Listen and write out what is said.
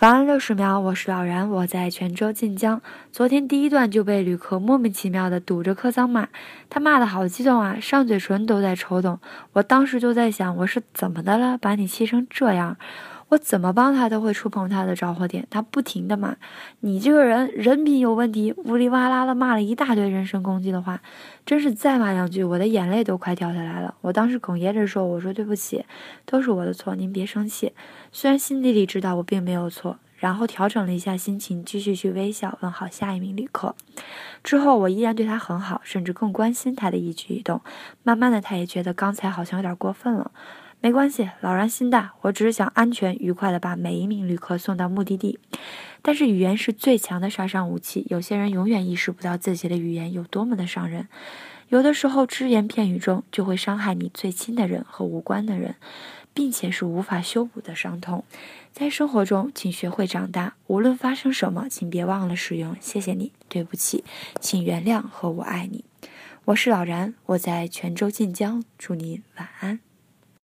晚安六十秒，我是老然，我在泉州晋江。昨天第一段就被旅客莫名其妙的堵着客舱骂，他骂的好激动啊，上嘴唇都在抽动。我当时就在想，我是怎么的了，把你气成这样？我怎么帮他都会触碰他的着火点，他不停的骂，你这个人人品有问题，呜里哇啦的骂了一大堆人身攻击的话，真是再骂两句，我的眼泪都快掉下来了。我当时哽咽着说，我说对不起，都是我的错，您别生气。虽然心底里知道我并没有错，然后调整了一下心情，继续去微笑问好下一名旅客。之后我依然对他很好，甚至更关心他的一举一动。慢慢的，他也觉得刚才好像有点过分了。没关系，老人心大，我只是想安全愉快的把每一名旅客送到目的地。但是语言是最强的杀伤武器，有些人永远意识不到自己的语言有多么的伤人。有的时候，只言片语中就会伤害你最亲的人和无关的人。并且是无法修补的伤痛，在生活中，请学会长大。无论发生什么，请别忘了使用“谢谢你”“对不起”“请原谅”和“我爱你”。我是老然，我在泉州晋江，祝您晚安。